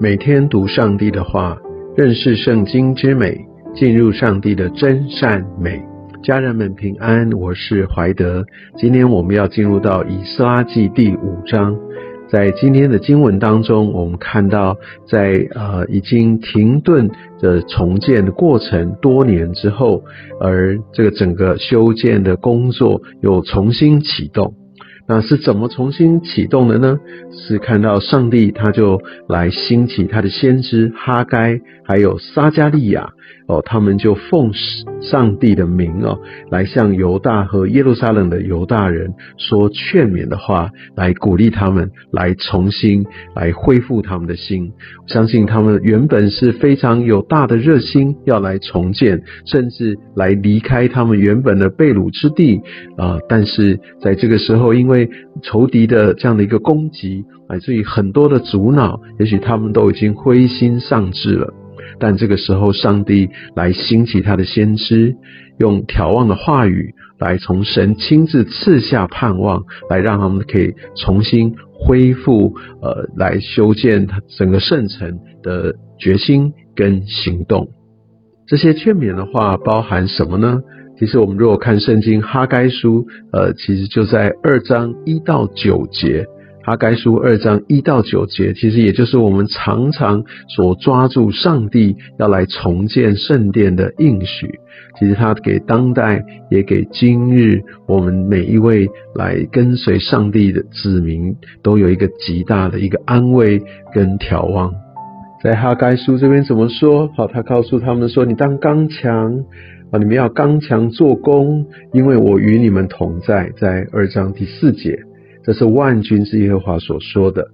每天读上帝的话，认识圣经之美，进入上帝的真善美。家人们平安，我是怀德。今天我们要进入到以斯拉记第五章。在今天的经文当中，我们看到，在呃已经停顿的重建的过程多年之后，而这个整个修建的工作又重新启动。那是怎么重新启动的呢？是看到上帝他就来兴起他的先知哈该，还有撒加利亚哦，他们就奉上帝的名哦，来向犹大和耶路撒冷的犹大人说劝勉的话，来鼓励他们，来重新来恢复他们的心。相信他们原本是非常有大的热心要来重建，甚至来离开他们原本的被掳之地啊，但是在这个时候，因为仇敌的这样的一个攻击，乃至于很多的阻挠，也许他们都已经灰心丧志了。但这个时候，上帝来兴起他的先知，用眺望的话语来从神亲自赐下盼望，来让他们可以重新恢复，呃，来修建他整个圣城的决心跟行动。这些劝勉的话包含什么呢？其实我们如果看圣经哈该书，呃，其实就在二章一到九节。哈该书二章一到九节，其实也就是我们常常所抓住上帝要来重建圣殿的应许。其实他给当代，也给今日我们每一位来跟随上帝的子民，都有一个极大的一个安慰跟眺望。在哈该书这边怎么说？好，他告诉他们说：“你当刚强。”啊！你们要刚强做工，因为我与你们同在。在二章第四节，这是万军之耶和华所说的。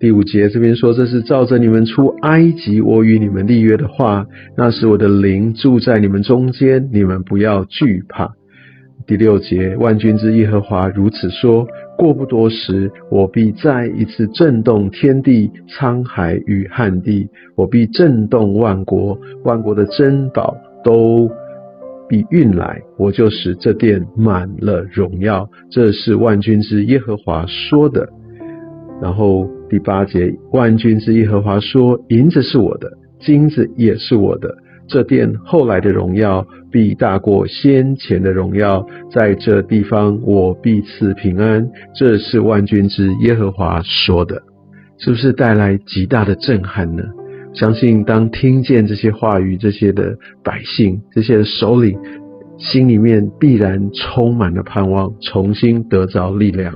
第五节这边说，这是照着你们出埃及，我与你们立约的话。那时我的灵住在你们中间，你们不要惧怕。第六节，万军之耶和华如此说：过不多时，我必再一次震动天地、沧海与旱地，我必震动万国，万国的珍宝都。必运来，我就使这殿满了荣耀。这是万军之耶和华说的。然后第八节，万军之耶和华说：银子是我的，金子也是我的。这殿后来的荣耀必大过先前的荣耀。在这地方，我必赐平安。这是万军之耶和华说的，是不是带来极大的震撼呢？相信当听见这些话语，这些的百姓，这些的首领，心里面必然充满了盼望，重新得着力量。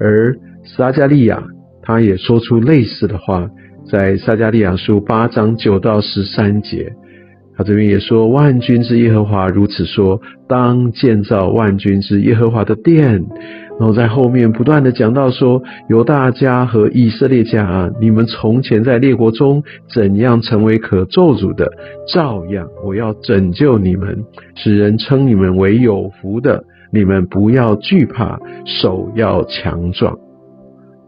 而撒加利亚他也说出类似的话，在撒加利亚书八章九到十三节，他这边也说：“万军之耶和华如此说，当建造万军之耶和华的殿。”然后在后面不断的讲到说，犹大家和以色列家啊，你们从前在列国中怎样成为可咒诅的，照样我要拯救你们，使人称你们为有福的。你们不要惧怕，手要强壮。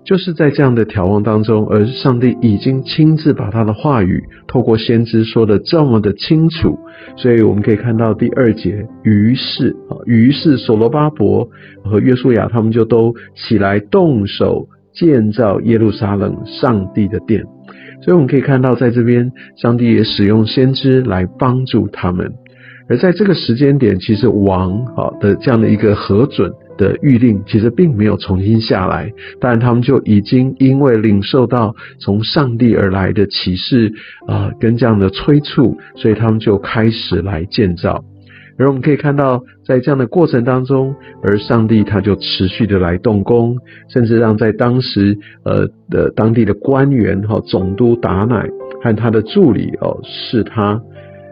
就是在这样的眺望当中，而上帝已经亲自把他的话语透过先知说的这么的清楚，所以我们可以看到第二节，于是啊，于是所罗巴伯和约书亚他们就都起来动手建造耶路撒冷上帝的殿，所以我们可以看到在这边，上帝也使用先知来帮助他们，而在这个时间点，其实王啊的这样的一个核准。的谕令其实并没有重新下来，但他们就已经因为领受到从上帝而来的启示啊，跟这样的催促，所以他们就开始来建造。而我们可以看到，在这样的过程当中，而上帝他就持续的来动工，甚至让在当时呃的当地的官员哈总督达乃和他的助理哦是他，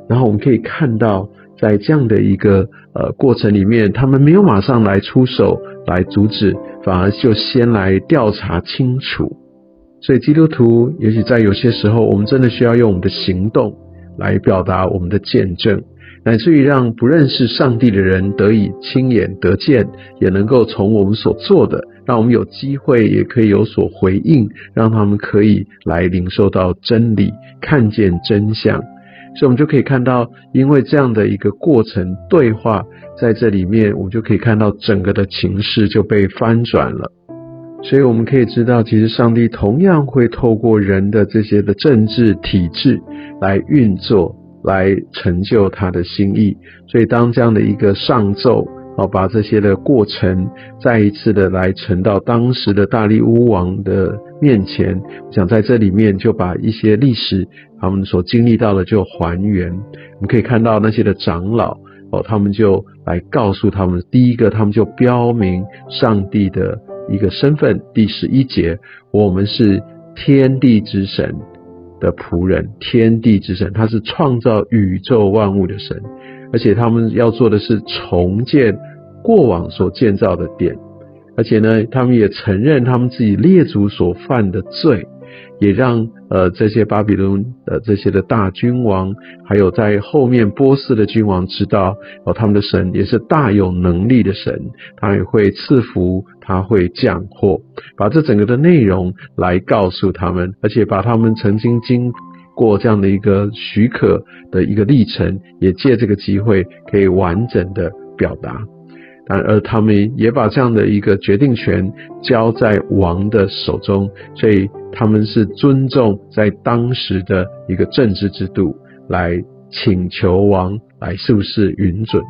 然后我们可以看到。在这样的一个呃过程里面，他们没有马上来出手来阻止，反而就先来调查清楚。所以基督徒也许在有些时候，我们真的需要用我们的行动来表达我们的见证，乃至于让不认识上帝的人得以亲眼得见，也能够从我们所做的，让我们有机会也可以有所回应，让他们可以来领受到真理，看见真相。所以，我们就可以看到，因为这样的一个过程对话，在这里面，我们就可以看到整个的情势就被翻转了。所以我们可以知道，其实上帝同样会透过人的这些的政治体制来运作，来成就他的心意。所以当这样的一个上奏。哦，把这些的过程再一次的来呈到当时的大力乌王的面前，想在这里面就把一些历史他们所经历到的就还原。我们可以看到那些的长老哦，他们就来告诉他们，第一个他们就标明上帝的一个身份，第十一节，我们是天地之神的仆人，天地之神，他是创造宇宙万物的神。而且他们要做的是重建过往所建造的殿，而且呢，他们也承认他们自己列祖所犯的罪，也让呃这些巴比伦的这些的大君王，还有在后面波斯的君王知道哦，他们的神也是大有能力的神，他也会赐福，他会降祸，把这整个的内容来告诉他们，而且把他们曾经经。过这样的一个许可的一个历程，也借这个机会可以完整的表达。但而他们也把这样的一个决定权交在王的手中，所以他们是尊重在当时的一个政治制度，来请求王来是不是允准。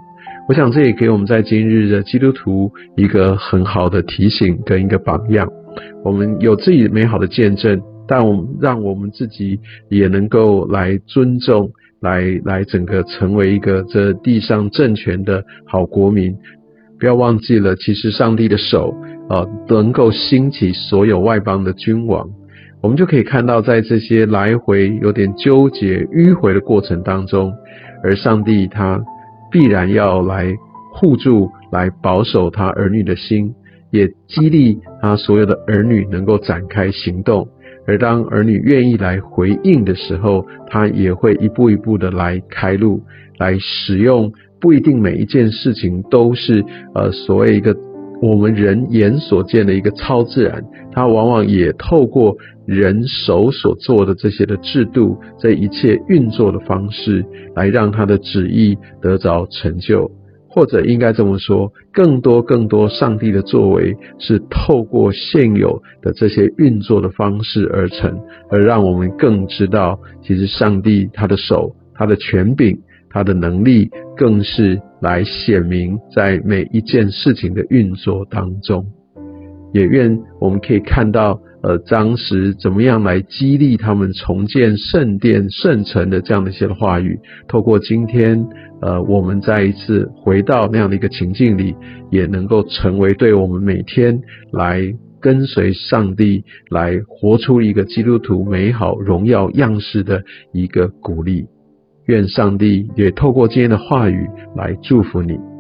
我想这也给我们在今日的基督徒一个很好的提醒跟一个榜样。我们有自己美好的见证。但我们让我们自己也能够来尊重，来来整个成为一个这地上政权的好国民。不要忘记了，其实上帝的手啊，能够兴起所有外邦的君王。我们就可以看到，在这些来回有点纠结、迂回的过程当中，而上帝他必然要来护住、来保守他儿女的心，也激励他所有的儿女能够展开行动。而当儿女愿意来回应的时候，他也会一步一步的来开路，来使用。不一定每一件事情都是呃所谓一个我们人眼所见的一个超自然，它往往也透过人手所做的这些的制度，这一切运作的方式，来让他的旨意得着成就。或者应该这么说，更多更多，上帝的作为是透过现有的这些运作的方式而成，而让我们更知道，其实上帝他的手、他的权柄、他的能力，更是来显明在每一件事情的运作当中。也愿我们可以看到。呃，当时怎么样来激励他们重建圣殿、圣城的这样的一些话语？透过今天，呃，我们再一次回到那样的一个情境里，也能够成为对我们每天来跟随上帝、来活出一个基督徒美好荣耀样式的一个鼓励。愿上帝也透过今天的话语来祝福你。